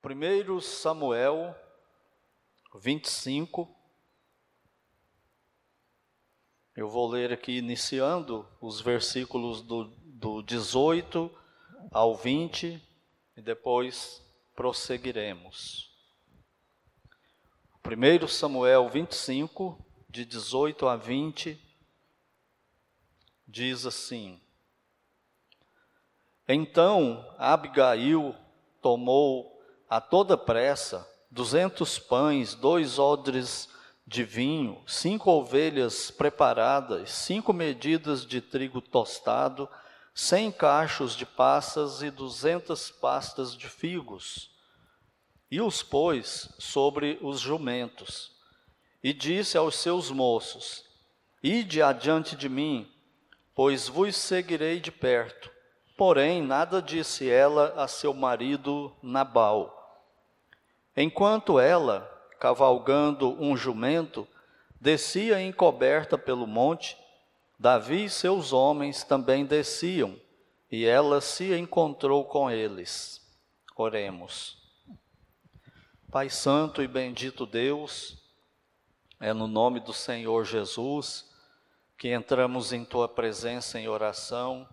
1 Samuel 25. Eu vou ler aqui iniciando os versículos do, do 18 ao 20 e depois prosseguiremos. 1 Samuel 25, de 18 a 20, diz assim: Então Abigail tomou a toda pressa duzentos pães, dois odres de vinho, cinco ovelhas preparadas, cinco medidas de trigo tostado, cem cachos de passas e duzentas pastas de figos. E os pôs sobre os jumentos. E disse aos seus moços: Ide adiante de mim, pois vos seguirei de perto. Porém, nada disse ela a seu marido Nabal. Enquanto ela, cavalgando um jumento, descia encoberta pelo monte, Davi e seus homens também desciam, e ela se encontrou com eles. Oremos. Pai Santo e bendito Deus, é no nome do Senhor Jesus que entramos em tua presença em oração,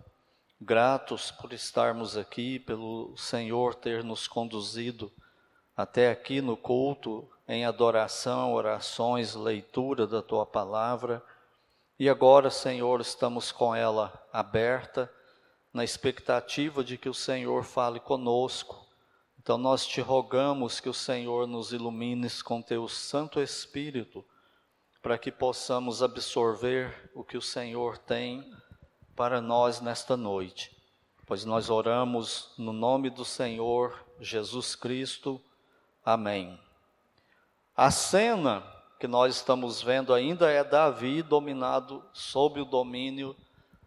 gratos por estarmos aqui, pelo Senhor ter nos conduzido até aqui no culto, em adoração, orações, leitura da tua palavra. E agora, Senhor, estamos com ela aberta, na expectativa de que o Senhor fale conosco. Então, nós te rogamos que o Senhor nos ilumines com teu Santo Espírito, para que possamos absorver o que o Senhor tem para nós nesta noite. Pois nós oramos no nome do Senhor Jesus Cristo. Amém. A cena que nós estamos vendo ainda é Davi dominado sob o domínio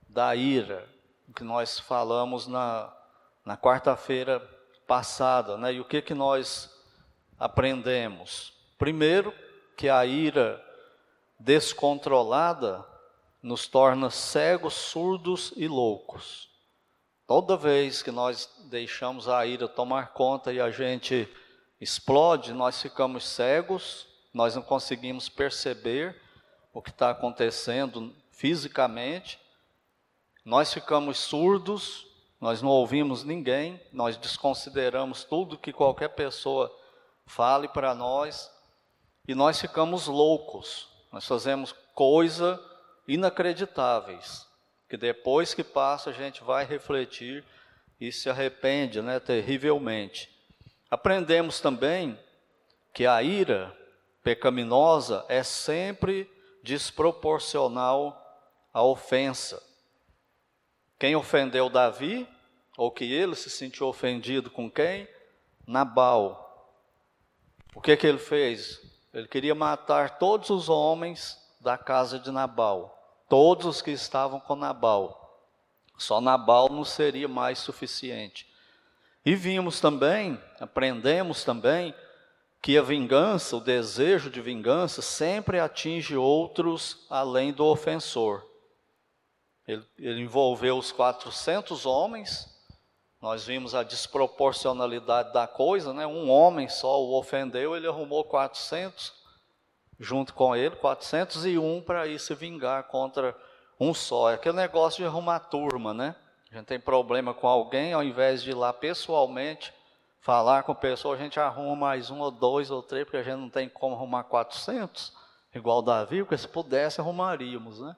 da ira, que nós falamos na, na quarta-feira passada, né? E o que que nós aprendemos? Primeiro, que a ira descontrolada nos torna cegos, surdos e loucos. Toda vez que nós deixamos a ira tomar conta e a gente explode, nós ficamos cegos, nós não conseguimos perceber o que está acontecendo fisicamente, nós ficamos surdos, nós não ouvimos ninguém, nós desconsideramos tudo que qualquer pessoa fale para nós e nós ficamos loucos, nós fazemos coisas inacreditáveis, que depois que passa a gente vai refletir e se arrepende, né, terrivelmente. Aprendemos também que a ira pecaminosa é sempre desproporcional à ofensa. Quem ofendeu Davi, ou que ele se sentiu ofendido com quem? Nabal. O que, que ele fez? Ele queria matar todos os homens da casa de Nabal, todos os que estavam com Nabal. Só Nabal não seria mais suficiente. E vimos também, aprendemos também, que a vingança, o desejo de vingança, sempre atinge outros além do ofensor. Ele, ele, envolveu os 400 homens, nós vimos a desproporcionalidade da coisa, né? Um homem só o ofendeu, ele arrumou 400 junto com ele, 401 para ir se vingar contra um só. É aquele negócio de arrumar turma, né? A gente tem problema com alguém, ao invés de ir lá pessoalmente falar com a pessoa, a gente arruma mais um ou dois ou três, porque a gente não tem como arrumar 400, igual Davi, porque se pudesse arrumaríamos, né?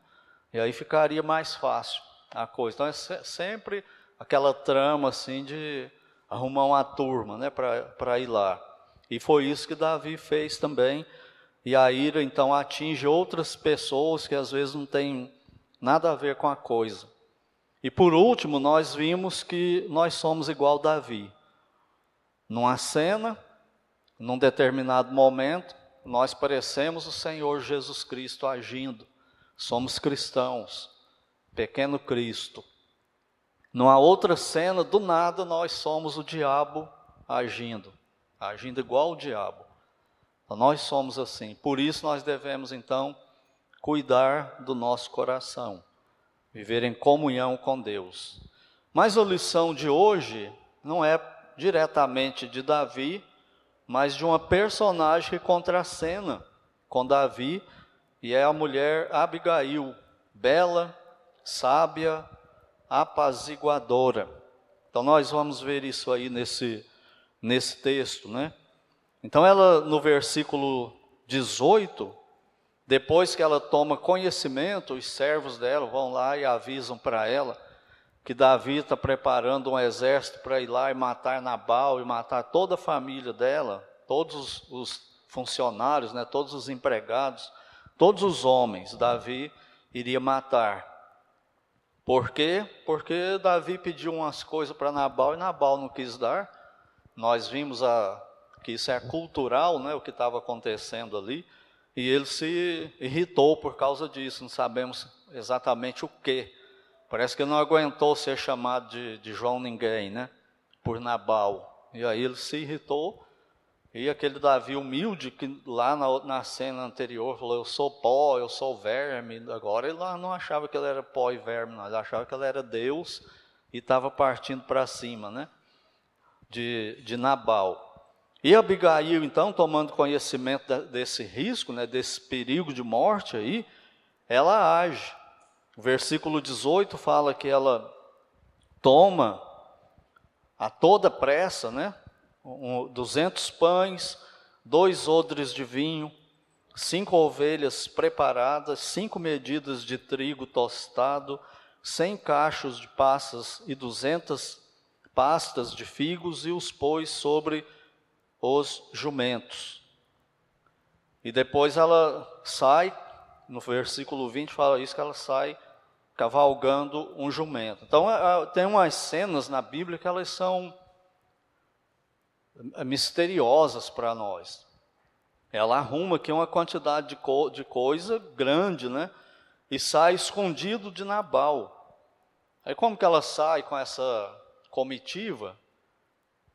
E aí ficaria mais fácil a coisa. Então é sempre aquela trama assim de arrumar uma turma, né, para ir lá. E foi isso que Davi fez também. E a ira então atinge outras pessoas que às vezes não têm nada a ver com a coisa. E por último, nós vimos que nós somos igual Davi. Numa cena, num determinado momento, nós parecemos o Senhor Jesus Cristo agindo. Somos cristãos, pequeno Cristo. Numa outra cena, do nada, nós somos o diabo agindo, agindo igual o diabo. Então, nós somos assim. Por isso, nós devemos, então, cuidar do nosso coração viver em comunhão com Deus. Mas a lição de hoje não é diretamente de Davi, mas de uma personagem que contracena com Davi, e é a mulher Abigail, bela, sábia, apaziguadora. Então nós vamos ver isso aí nesse, nesse texto, né? Então ela, no versículo 18, depois que ela toma conhecimento, os servos dela vão lá e avisam para ela que Davi está preparando um exército para ir lá e matar Nabal e matar toda a família dela, todos os funcionários, né, todos os empregados, todos os homens, Davi iria matar. Por quê? Porque Davi pediu umas coisas para Nabal e Nabal não quis dar. Nós vimos a, que isso é cultural, né, o que estava acontecendo ali. E ele se irritou por causa disso, não sabemos exatamente o que. Parece que ele não aguentou ser chamado de, de João Ninguém, né? Por Nabal. E aí ele se irritou. E aquele Davi humilde, que lá na, na cena anterior falou: Eu sou pó, eu sou verme. Agora ele não achava que ele era pó e verme, não. Ele achava que ele era Deus e estava partindo para cima, né? De, de Nabal. E Abigail, então, tomando conhecimento desse risco, né, desse perigo de morte aí, ela age. O versículo 18 fala que ela toma a toda pressa, né, 200 pães, dois odres de vinho, cinco ovelhas preparadas, cinco medidas de trigo tostado, cem cachos de passas e duzentas pastas de figos e os pôs sobre os jumentos. E depois ela sai, no versículo 20 fala isso, que ela sai cavalgando um jumento. Então tem umas cenas na Bíblia que elas são misteriosas para nós. Ela arruma aqui uma quantidade de, co de coisa grande, né? E sai escondido de Nabal. Aí como que ela sai com essa comitiva?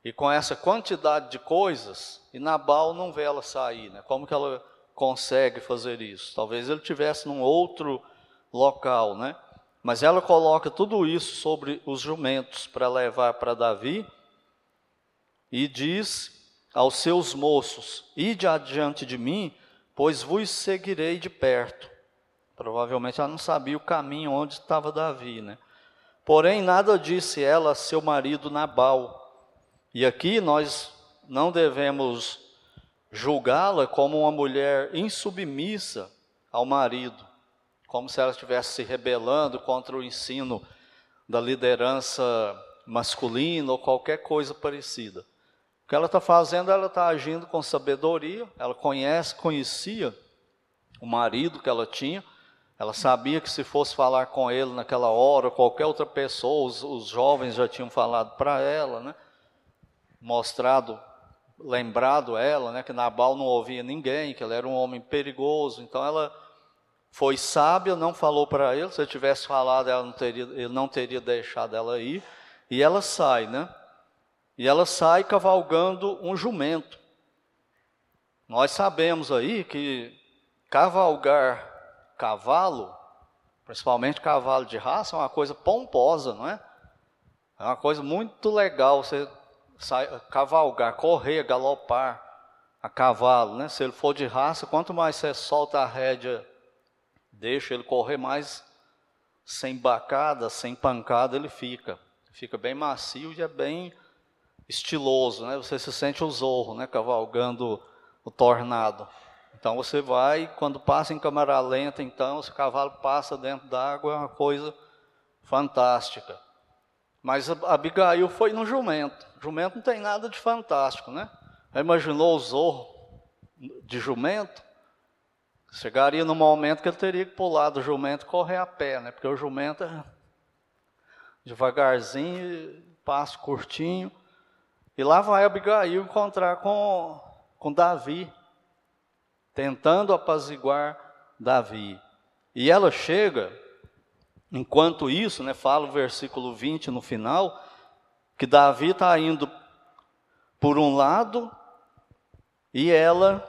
E com essa quantidade de coisas, e Nabal não vê ela sair, né? Como que ela consegue fazer isso? Talvez ele tivesse num outro local, né? Mas ela coloca tudo isso sobre os jumentos para levar para Davi e diz aos seus moços: Ide adiante de mim, pois vos seguirei de perto. Provavelmente ela não sabia o caminho onde estava Davi, né? Porém, nada disse ela a seu marido Nabal e aqui nós não devemos julgá-la como uma mulher insubmissa ao marido, como se ela estivesse se rebelando contra o ensino da liderança masculina ou qualquer coisa parecida. O que ela está fazendo, ela está agindo com sabedoria, ela conhece, conhecia o marido que ela tinha, ela sabia que se fosse falar com ele naquela hora, qualquer outra pessoa, os, os jovens já tinham falado para ela, né? Mostrado, lembrado ela, né, que Nabal não ouvia ninguém, que ele era um homem perigoso. Então ela foi sábia, não falou para ele. Se ele tivesse falado, ela não teria, ele não teria deixado ela ir. E ela sai, né? E ela sai cavalgando um jumento. Nós sabemos aí que cavalgar cavalo, principalmente cavalo de raça, é uma coisa pomposa, não é? É uma coisa muito legal você cavalgar, correr, galopar a cavalo, né? Se ele for de raça, quanto mais você solta a rédea, deixa ele correr mais sem bacada, sem pancada, ele fica. Fica bem macio e é bem estiloso, né? Você se sente o zorro, né? Cavalgando o tornado. Então você vai, quando passa em câmera lenta, então, se o cavalo passa dentro d'água, é uma coisa fantástica. Mas Abigail foi no jumento. Jumento não tem nada de fantástico, né? Imaginou o zorro de jumento? Chegaria no momento que ele teria que pular do jumento e correr a pé, né? Porque o jumento é devagarzinho, passo curtinho. E lá vai Abigail encontrar com, com Davi, tentando apaziguar Davi. E ela chega Enquanto isso, né, fala o versículo 20 no final, que Davi está indo por um lado e ela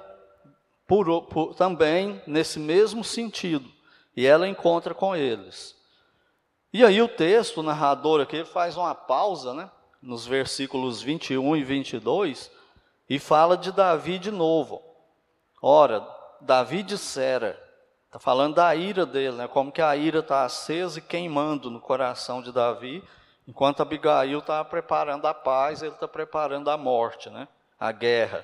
por, por, também nesse mesmo sentido. E ela encontra com eles. E aí o texto, o narrador aqui, faz uma pausa, né, nos versículos 21 e 22, e fala de Davi de novo. Ora, Davi dissera, está falando da ira dele, né? como que a ira está acesa e queimando no coração de Davi, enquanto Abigail está preparando a paz, ele está preparando a morte, né? a guerra.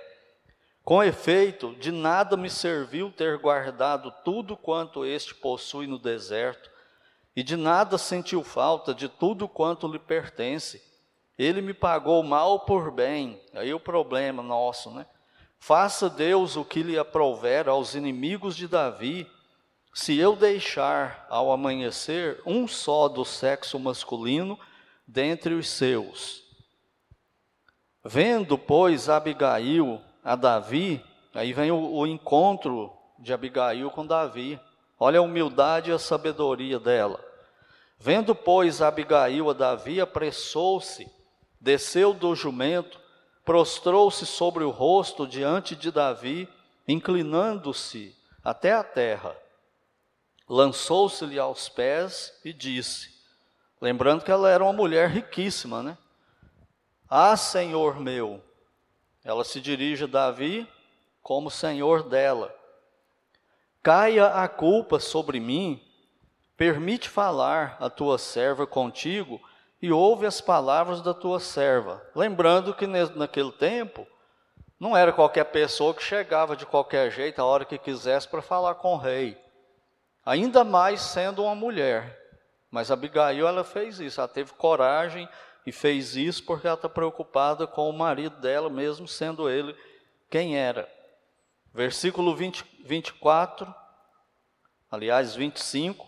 Com efeito, de nada me serviu ter guardado tudo quanto este possui no deserto, e de nada sentiu falta de tudo quanto lhe pertence. Ele me pagou mal por bem, aí o problema nosso, né? Faça Deus o que lhe aprover aos inimigos de Davi, se eu deixar ao amanhecer um só do sexo masculino dentre os seus. Vendo, pois, Abigail a Davi, aí vem o, o encontro de Abigail com Davi. Olha a humildade e a sabedoria dela. Vendo, pois, Abigail a Davi, apressou-se, desceu do jumento, prostrou-se sobre o rosto diante de Davi, inclinando-se até a terra. Lançou-se-lhe aos pés e disse, lembrando que ela era uma mulher riquíssima, né? Ah, Senhor meu, ela se dirige a Davi como senhor dela. Caia a culpa sobre mim, permite falar a tua serva contigo e ouve as palavras da tua serva. Lembrando que naquele tempo não era qualquer pessoa que chegava de qualquer jeito a hora que quisesse para falar com o rei. Ainda mais sendo uma mulher. Mas Abigail ela fez isso, ela teve coragem e fez isso porque ela está preocupada com o marido dela, mesmo sendo ele quem era. Versículo 20, 24, aliás, 25.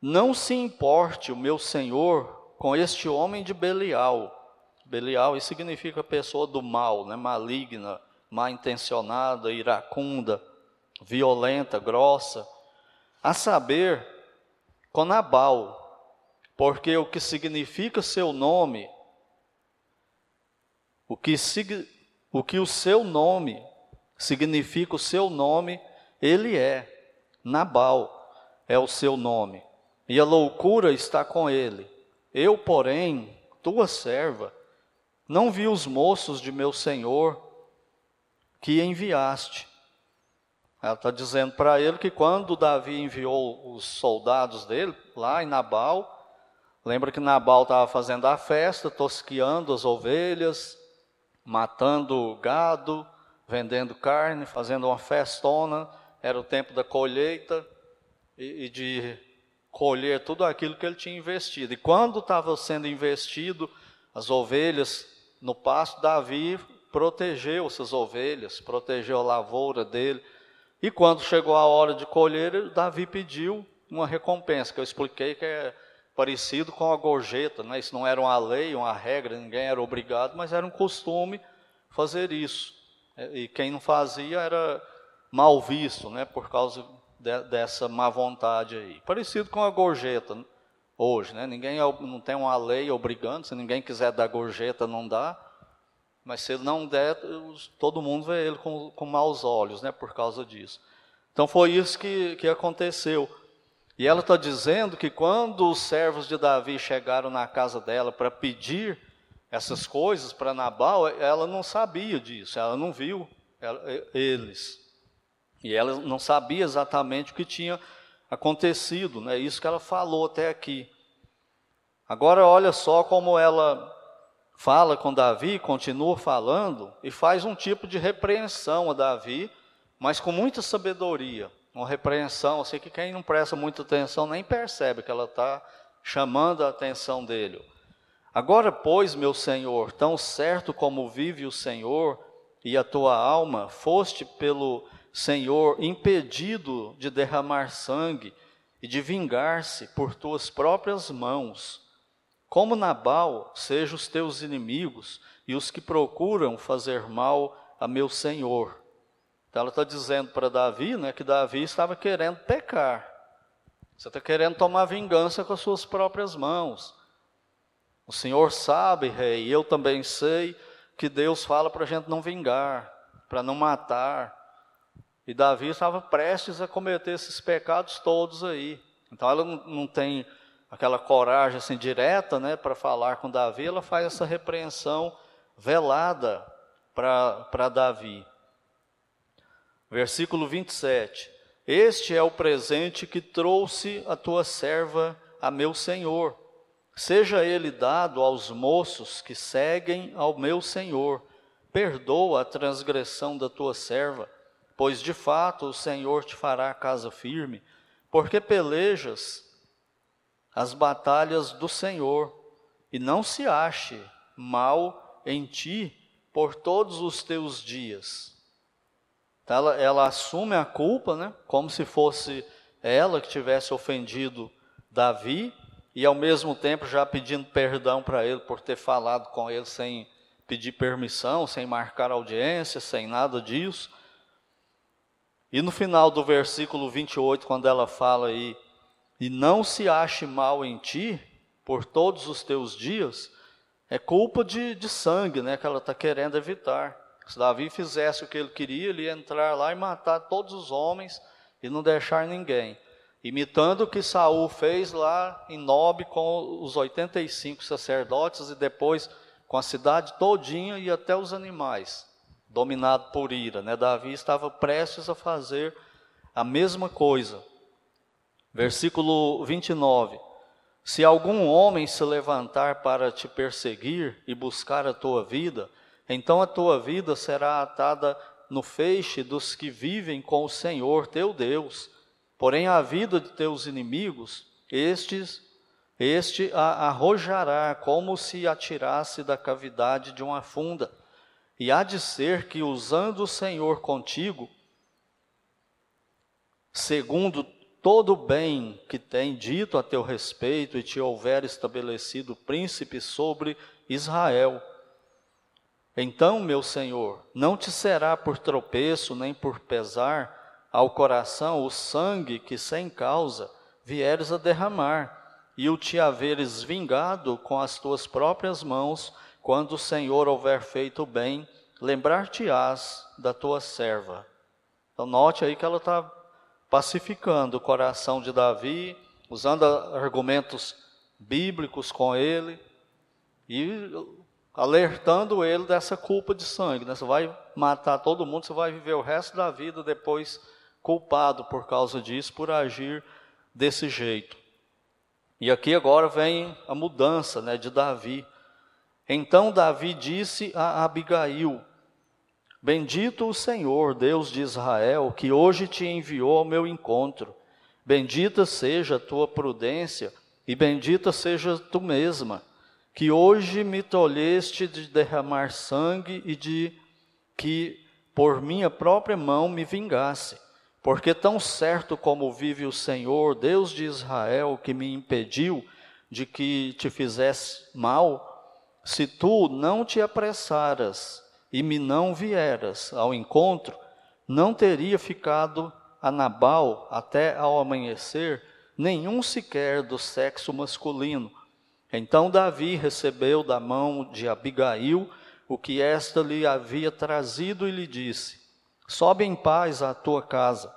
Não se importe o meu senhor com este homem de Belial. Belial, isso significa pessoa do mal, né? maligna, mal intencionada, iracunda, violenta, grossa. A saber, com Nabal, porque o que significa seu nome, o que, o que o seu nome significa o seu nome, ele é. Nabal é o seu nome, e a loucura está com ele. Eu, porém, tua serva, não vi os moços de meu senhor que enviaste. Ela está dizendo para ele que quando Davi enviou os soldados dele, lá em Nabal, Lembra que Nabal estava fazendo a festa, tosquiando as ovelhas, matando gado, vendendo carne, fazendo uma festona. Era o tempo da colheita e, e de colher tudo aquilo que ele tinha investido. E quando estava sendo investido as ovelhas no pasto, Davi protegeu essas ovelhas, protegeu a lavoura dele. E quando chegou a hora de colher, Davi pediu uma recompensa, que eu expliquei que é parecido com a gorjeta, né? isso não era uma lei, uma regra, ninguém era obrigado, mas era um costume fazer isso. É, e quem não fazia era mal visto, né? por causa de, dessa má vontade aí. Parecido com a gorjeta hoje, né? ninguém é não tem uma lei obrigando, se ninguém quiser dar gorjeta, não dá. Mas se ele não der, todo mundo vê ele com, com maus olhos, né, por causa disso. Então foi isso que, que aconteceu. E ela está dizendo que quando os servos de Davi chegaram na casa dela para pedir essas coisas para Nabal, ela não sabia disso, ela não viu eles. E ela não sabia exatamente o que tinha acontecido, né? Isso que ela falou até aqui. Agora olha só como ela fala com Davi, continua falando e faz um tipo de repreensão a Davi, mas com muita sabedoria uma repreensão, assim que quem não presta muita atenção nem percebe que ela está chamando a atenção dele. Agora, pois, meu Senhor, tão certo como vive o Senhor e a tua alma, foste pelo Senhor impedido de derramar sangue e de vingar-se por tuas próprias mãos. Como Nabal, sejam os teus inimigos e os que procuram fazer mal a meu Senhor. Então ela está dizendo para Davi né, que Davi estava querendo pecar. Você está querendo tomar vingança com as suas próprias mãos. O Senhor sabe, rei, eu também sei que Deus fala para a gente não vingar, para não matar. E Davi estava prestes a cometer esses pecados todos aí. Então ela não tem aquela coragem assim direta, né, para falar com Davi. Ela faz essa repreensão velada para Davi. Versículo 27. Este é o presente que trouxe a tua serva a meu senhor. Seja ele dado aos moços que seguem ao meu senhor. Perdoa a transgressão da tua serva, pois de fato o Senhor te fará casa firme, porque pelejas as batalhas do Senhor, e não se ache mal em ti por todos os teus dias. Ela, ela assume a culpa, né, como se fosse ela que tivesse ofendido Davi, e ao mesmo tempo já pedindo perdão para ele por ter falado com ele sem pedir permissão, sem marcar audiência, sem nada disso. E no final do versículo 28, quando ela fala aí, e não se ache mal em ti por todos os teus dias, é culpa de, de sangue, né, que ela está querendo evitar. Se Davi fizesse o que ele queria, ele ia entrar lá e matar todos os homens e não deixar ninguém. Imitando o que Saul fez lá em Nob com os 85 sacerdotes e depois com a cidade todinha e até os animais, dominado por ira. Né? Davi estava prestes a fazer a mesma coisa. Versículo 29. Se algum homem se levantar para te perseguir e buscar a tua vida, então a tua vida será atada no feixe dos que vivem com o Senhor teu Deus. Porém, a vida de teus inimigos, estes, este a arrojará como se atirasse da cavidade de uma funda. E há de ser que, usando o Senhor contigo, segundo todo o bem que tem dito a teu respeito e te houver estabelecido príncipe sobre Israel, então, meu Senhor, não te será por tropeço nem por pesar ao coração o sangue que sem causa vieres a derramar, e o te haveres vingado com as tuas próprias mãos, quando o Senhor houver feito bem, lembrar-te-ás da tua serva. Então, note aí que ela está pacificando o coração de Davi, usando argumentos bíblicos com ele e alertando ele dessa culpa de sangue. Né? Você vai matar todo mundo, você vai viver o resto da vida depois culpado por causa disso, por agir desse jeito. E aqui agora vem a mudança né, de Davi. Então Davi disse a Abigail: Bendito o Senhor, Deus de Israel, que hoje te enviou ao meu encontro. Bendita seja a tua prudência e bendita seja tu mesma que hoje me tolheste de derramar sangue e de que por minha própria mão me vingasse. Porque tão certo como vive o Senhor, Deus de Israel, que me impediu de que te fizesse mal, se tu não te apressaras e me não vieras ao encontro, não teria ficado a Nabal até ao amanhecer nenhum sequer do sexo masculino então Davi recebeu da mão de Abigail o que esta lhe havia trazido e lhe disse: Sobe em paz à tua casa.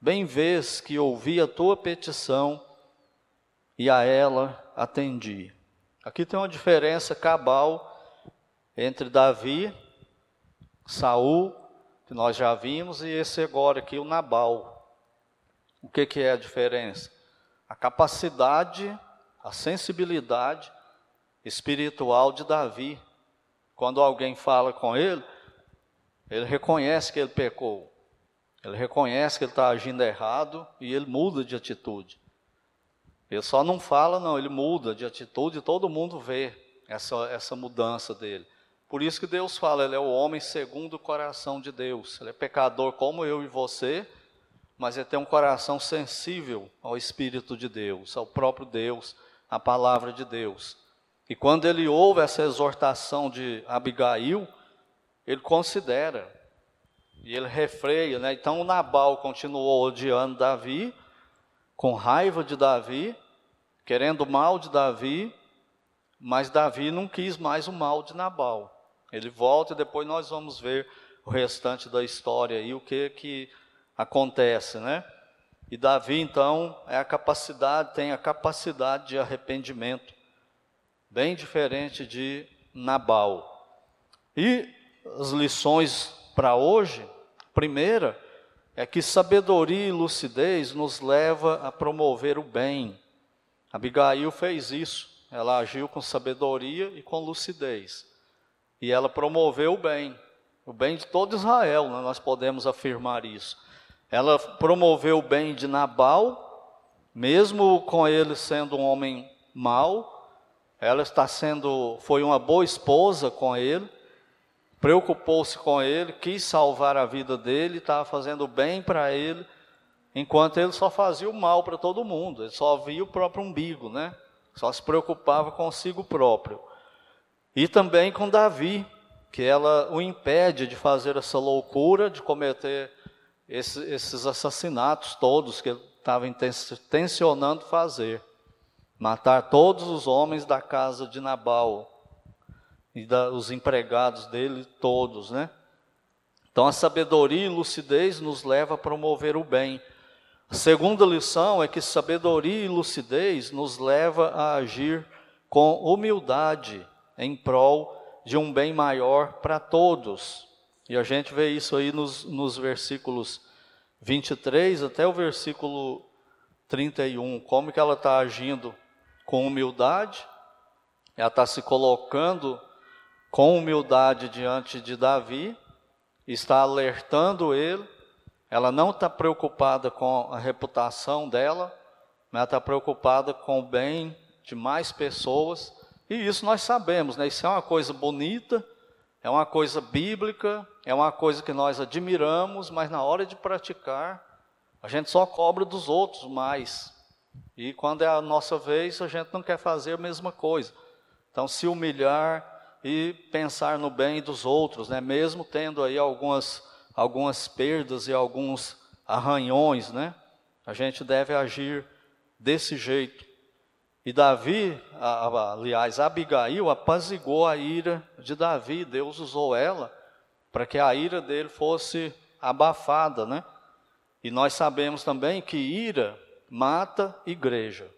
Bem vês que ouvi a tua petição e a ela atendi. Aqui tem uma diferença cabal entre Davi, Saul, que nós já vimos, e esse agora aqui, o Nabal. O que, que é a diferença? A capacidade a sensibilidade espiritual de Davi. Quando alguém fala com ele, ele reconhece que ele pecou, ele reconhece que ele está agindo errado e ele muda de atitude. Ele só não fala, não, ele muda de atitude e todo mundo vê essa, essa mudança dele. Por isso que Deus fala, ele é o homem segundo o coração de Deus. Ele é pecador como eu e você, mas ele tem um coração sensível ao Espírito de Deus, ao próprio Deus a palavra de Deus. E quando ele ouve essa exortação de Abigail, ele considera e ele refreia, né? Então Nabal continuou odiando Davi, com raiva de Davi, querendo o mal de Davi, mas Davi não quis mais o mal de Nabal. Ele volta e depois nós vamos ver o restante da história e o que que acontece, né? E Davi, então, é a capacidade, tem a capacidade de arrependimento, bem diferente de Nabal. E as lições para hoje, primeira, é que sabedoria e lucidez nos leva a promover o bem. Abigail fez isso. Ela agiu com sabedoria e com lucidez. E ela promoveu o bem, o bem de todo Israel, né? nós podemos afirmar isso. Ela promoveu o bem de Nabal, mesmo com ele sendo um homem mau, ela está sendo, foi uma boa esposa com ele, preocupou-se com ele, quis salvar a vida dele, estava fazendo bem para ele, enquanto ele só fazia o mal para todo mundo, ele só via o próprio umbigo, né? Só se preocupava consigo próprio. E também com Davi, que ela o impede de fazer essa loucura, de cometer esses assassinatos todos que ele estava intencionando fazer. Matar todos os homens da casa de Nabal e da, os empregados dele todos, né? Então a sabedoria e lucidez nos leva a promover o bem. A segunda lição é que sabedoria e lucidez nos leva a agir com humildade em prol de um bem maior para todos. E a gente vê isso aí nos, nos versículos 23 até o versículo 31, como que ela está agindo com humildade, ela está se colocando com humildade diante de Davi, está alertando ele ela não está preocupada com a reputação dela, ela está preocupada com o bem de mais pessoas. E isso nós sabemos, né? Isso é uma coisa bonita, é uma coisa bíblica, é uma coisa que nós admiramos, mas na hora de praticar, a gente só cobra dos outros mais. E quando é a nossa vez, a gente não quer fazer a mesma coisa. Então, se humilhar e pensar no bem dos outros, né? Mesmo tendo aí algumas algumas perdas e alguns arranhões, né? A gente deve agir desse jeito. E Davi, aliás, Abigail apazigou a ira de Davi, Deus usou ela para que a ira dele fosse abafada, né? E nós sabemos também que ira mata igreja.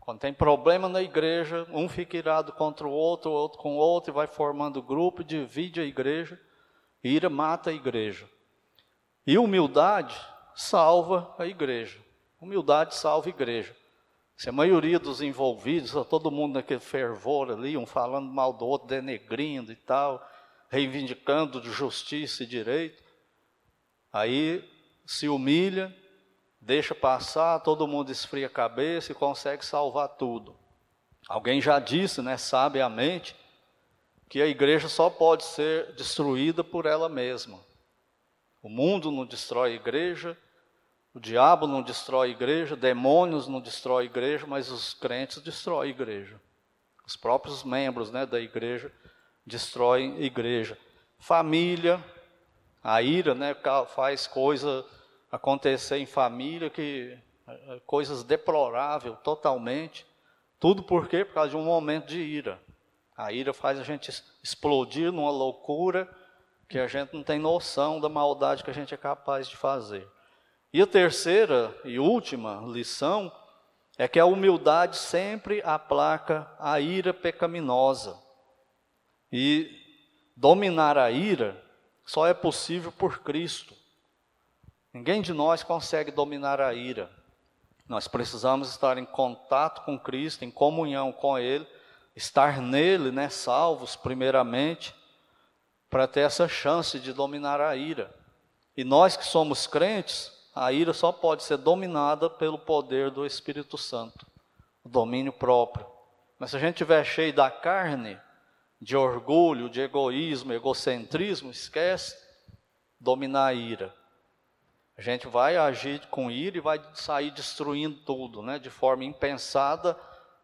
Quando tem problema na igreja, um fica irado contra o outro, o outro com o outro, e vai formando grupo, divide a igreja. Ira mata a igreja. E humildade salva a igreja. Humildade salva a igreja. Se a maioria dos envolvidos, todo mundo naquele fervor ali, um falando mal do outro, denegrindo e tal, reivindicando de justiça e direito, aí se humilha, deixa passar, todo mundo esfria a cabeça e consegue salvar tudo. Alguém já disse, né, sabiamente, que a igreja só pode ser destruída por ela mesma. O mundo não destrói a igreja, o diabo não destrói a igreja, demônios não destrói a igreja, mas os crentes destroem a igreja. Os próprios membros né, da igreja destroem a igreja. Família, a ira né, faz coisa acontecer em família que é, coisas deploráveis totalmente. Tudo por quê? Por causa de um momento de ira. A ira faz a gente explodir numa loucura que a gente não tem noção da maldade que a gente é capaz de fazer. E a terceira e última lição é que a humildade sempre aplaca a ira pecaminosa. E dominar a ira só é possível por Cristo. Ninguém de nós consegue dominar a ira. Nós precisamos estar em contato com Cristo, em comunhão com Ele estar nele, né, salvos primeiramente, para ter essa chance de dominar a ira. E nós que somos crentes, a ira só pode ser dominada pelo poder do Espírito Santo, o domínio próprio. Mas se a gente estiver cheio da carne, de orgulho, de egoísmo, egocentrismo, esquece dominar a ira. A gente vai agir com ira e vai sair destruindo tudo, né, de forma impensada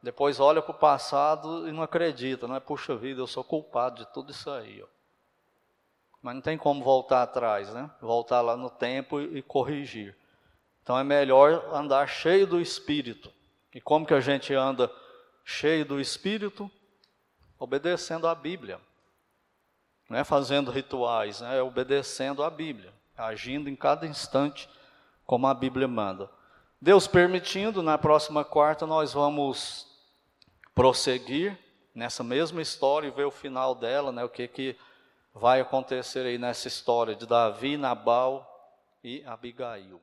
depois olha para o passado e não acredita, não é? Puxa vida, eu sou culpado de tudo isso aí. Ó. Mas não tem como voltar atrás, né? Voltar lá no tempo e, e corrigir. Então é melhor andar cheio do Espírito. E como que a gente anda cheio do Espírito? Obedecendo à Bíblia. Não é fazendo rituais, né? é obedecendo à Bíblia. Agindo em cada instante como a Bíblia manda. Deus permitindo, na próxima quarta nós vamos prosseguir nessa mesma história e ver o final dela, né, o que, que vai acontecer aí nessa história de Davi, Nabal e Abigail.